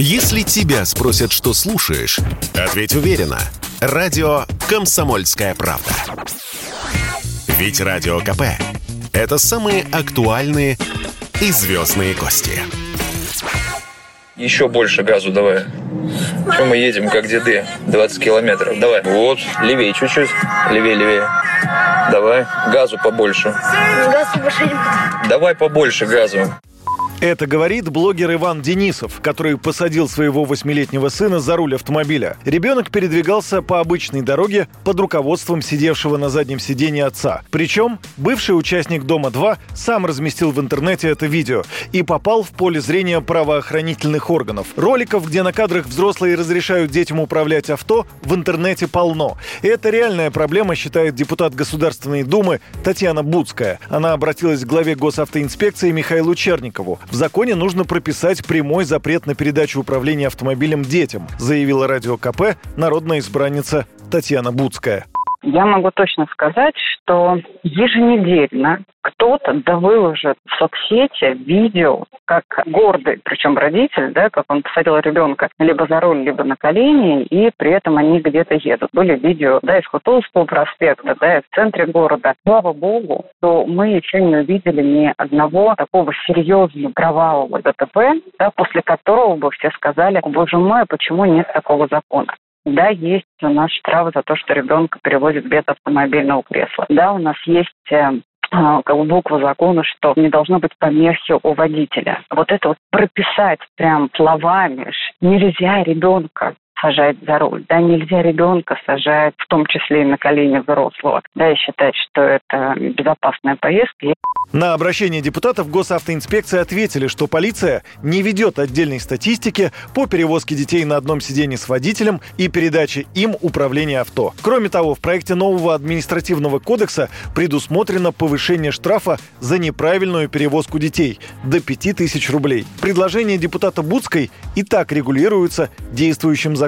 Если тебя спросят, что слушаешь, ответь уверенно. Радио «Комсомольская правда». Ведь Радио КП – это самые актуальные и звездные гости. Еще больше газу давай. Что мы едем, как деды? 20 километров. Давай. Вот. Левее чуть-чуть. Левее, левее. Давай. Газу побольше. Газ побольше. Давай побольше газу. Это говорит блогер Иван Денисов, который посадил своего восьмилетнего сына за руль автомобиля. Ребенок передвигался по обычной дороге под руководством сидевшего на заднем сиденье отца. Причем бывший участник «Дома-2» сам разместил в интернете это видео и попал в поле зрения правоохранительных органов. Роликов, где на кадрах взрослые разрешают детям управлять авто, в интернете полно. И это реальная проблема, считает депутат Государственной Думы Татьяна Буцкая. Она обратилась к главе госавтоинспекции Михаилу Черникову. В законе нужно прописать прямой запрет на передачу управления автомобилем детям, заявила радио КП народная избранница Татьяна Буцкая. Я могу точно сказать, что еженедельно кто-то выложит в соцсети видео, как гордый, причем родитель, да, как он посадил ребенка либо за руль, либо на колени, и при этом они где-то едут. Были видео, да, из Хутулского проспекта, да, и в центре города. Слава богу, что мы еще не увидели ни одного такого серьезного кровавого ДТП, да, после которого бы все сказали, боже мой, а почему нет такого закона? Да, есть у нас штраф за то, что ребенка перевозят без автомобильного кресла. Да, у нас есть э, а, как бы буква закона, что не должно быть помехи у водителя. Вот это вот прописать прям словами, нельзя ребенка сажать за руль. Да, нельзя ребенка сажать, в том числе и на колени взрослого. Да, и считать, что это безопасная поездка. На обращение депутатов госавтоинспекции ответили, что полиция не ведет отдельной статистики по перевозке детей на одном сиденье с водителем и передаче им управления авто. Кроме того, в проекте нового административного кодекса предусмотрено повышение штрафа за неправильную перевозку детей до 5000 рублей. Предложение депутата Буцкой и так регулируется действующим законом,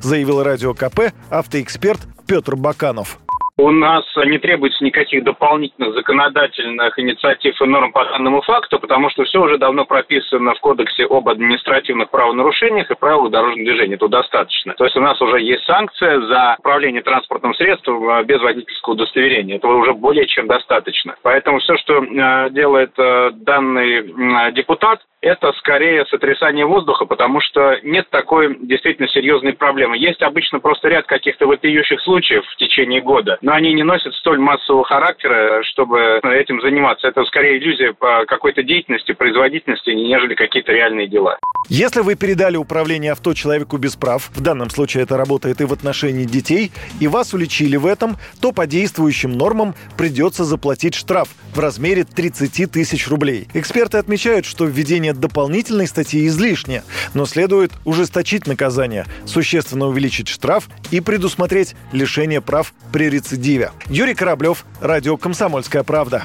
заявил радио КП автоэксперт Петр Баканов. У нас не требуется никаких дополнительных законодательных инициатив и норм по данному факту, потому что все уже давно прописано в Кодексе об административных правонарушениях и правилах дорожного движения. Тут достаточно. То есть у нас уже есть санкция за управление транспортным средством э, без водительского удостоверения. Этого уже более чем достаточно. Поэтому все, что э, делает э, данный депутат, это скорее сотрясание воздуха, потому что нет такой действительно серьезной проблемы. Есть обычно просто ряд каких-то вопиющих случаев в течение года, но они не носят столь массового характера, чтобы этим заниматься. Это скорее иллюзия по какой-то деятельности, производительности, нежели какие-то реальные дела. Если вы передали управление авто человеку без прав, в данном случае это работает и в отношении детей, и вас уличили в этом, то по действующим нормам придется заплатить штраф в размере 30 тысяч рублей. Эксперты отмечают, что введение дополнительной статьи излишне, но следует ужесточить наказание, существенно увеличить штраф и предусмотреть лишение прав при рецидиве. Юрий Кораблев, Радио «Комсомольская правда».